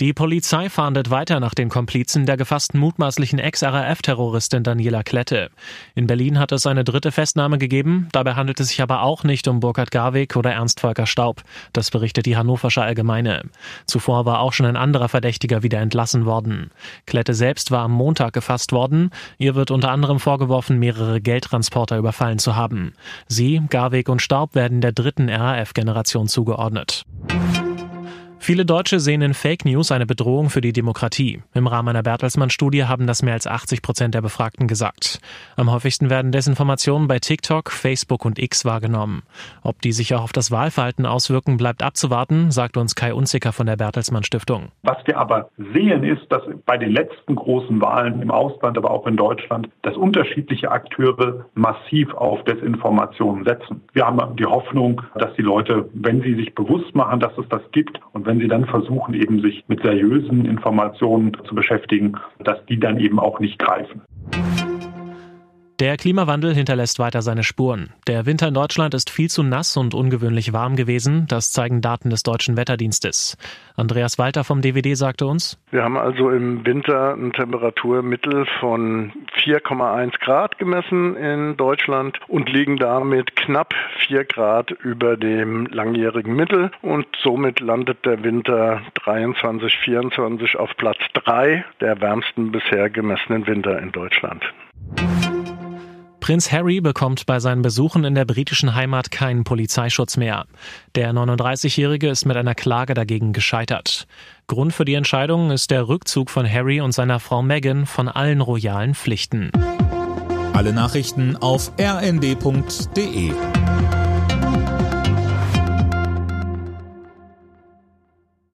Die Polizei fahndet weiter nach den Komplizen der gefassten mutmaßlichen Ex-RAF-Terroristin Daniela Klette. In Berlin hat es eine dritte Festnahme gegeben. Dabei handelt es sich aber auch nicht um Burkhard Garwig oder Ernst Volker Staub. Das berichtet die Hannoversche Allgemeine. Zuvor war auch schon ein anderer Verdächtiger wieder entlassen worden. Klette selbst war am Montag gefasst worden. Ihr wird unter anderem vorgeworfen, mehrere Geldtransporter überfallen zu haben. Sie, Garwig und Staub werden der dritten RAF-Generation zugeordnet. Viele Deutsche sehen in Fake News eine Bedrohung für die Demokratie. Im Rahmen einer Bertelsmann-Studie haben das mehr als 80 Prozent der Befragten gesagt. Am häufigsten werden Desinformationen bei TikTok, Facebook und X wahrgenommen. Ob die sich auch auf das Wahlverhalten auswirken, bleibt abzuwarten, sagt uns Kai Unzicker von der Bertelsmann Stiftung. Was wir aber sehen, ist, dass bei den letzten großen Wahlen im Ausland, aber auch in Deutschland, dass unterschiedliche Akteure massiv auf Desinformationen setzen. Wir haben die Hoffnung, dass die Leute, wenn sie sich bewusst machen, dass es das gibt und wenn sie dann versuchen, eben sich mit seriösen Informationen zu beschäftigen, dass die dann eben auch nicht greifen. Der Klimawandel hinterlässt weiter seine Spuren. Der Winter in Deutschland ist viel zu nass und ungewöhnlich warm gewesen. Das zeigen Daten des Deutschen Wetterdienstes. Andreas Walter vom DWD sagte uns. Wir haben also im Winter ein Temperaturmittel von 4,1 Grad gemessen in Deutschland und liegen damit knapp 4 Grad über dem langjährigen Mittel. Und somit landet der Winter 23, 24 auf Platz 3 der wärmsten bisher gemessenen Winter in Deutschland. Prinz Harry bekommt bei seinen Besuchen in der britischen Heimat keinen Polizeischutz mehr. Der 39-Jährige ist mit einer Klage dagegen gescheitert. Grund für die Entscheidung ist der Rückzug von Harry und seiner Frau Meghan von allen royalen Pflichten. Alle Nachrichten auf rnd.de